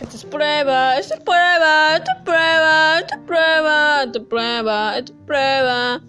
Esto es prueba, esto es prueba, esto es prueba, esto es prueba, esto es prueba, esto es prueba.